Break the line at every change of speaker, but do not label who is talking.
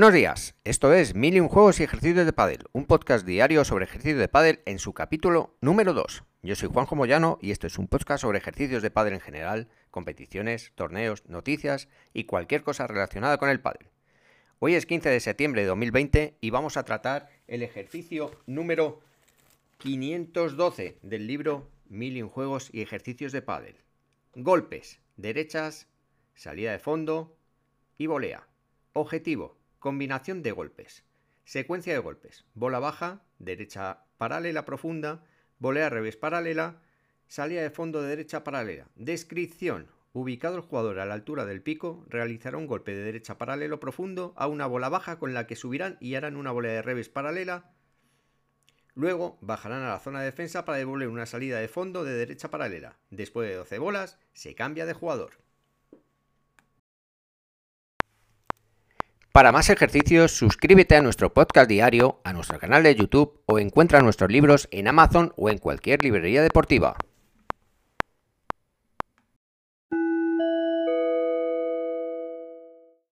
Buenos días, esto es Mil y un Juegos y Ejercicios de Pádel, un podcast diario sobre ejercicios de pádel en su capítulo número 2. Yo soy Juanjo Moyano y esto es un podcast sobre ejercicios de pádel en general, competiciones, torneos, noticias y cualquier cosa relacionada con el pádel. Hoy es 15 de septiembre de 2020 y vamos a tratar el ejercicio número 512 del libro Mil y un Juegos y Ejercicios de Pádel. Golpes, derechas, salida de fondo y volea. Objetivo, combinación de golpes. Secuencia de golpes. Bola baja, derecha paralela profunda, volea revés paralela, salida de fondo de derecha paralela. Descripción. Ubicado el jugador a la altura del pico, realizará un golpe de derecha paralelo profundo a una bola baja con la que subirán y harán una bola de revés paralela. Luego bajarán a la zona de defensa para devolver una salida de fondo de derecha paralela. Después de 12 bolas, se cambia de jugador. Para más ejercicios, suscríbete a nuestro podcast diario, a nuestro canal de YouTube o encuentra nuestros libros en Amazon o en cualquier librería deportiva.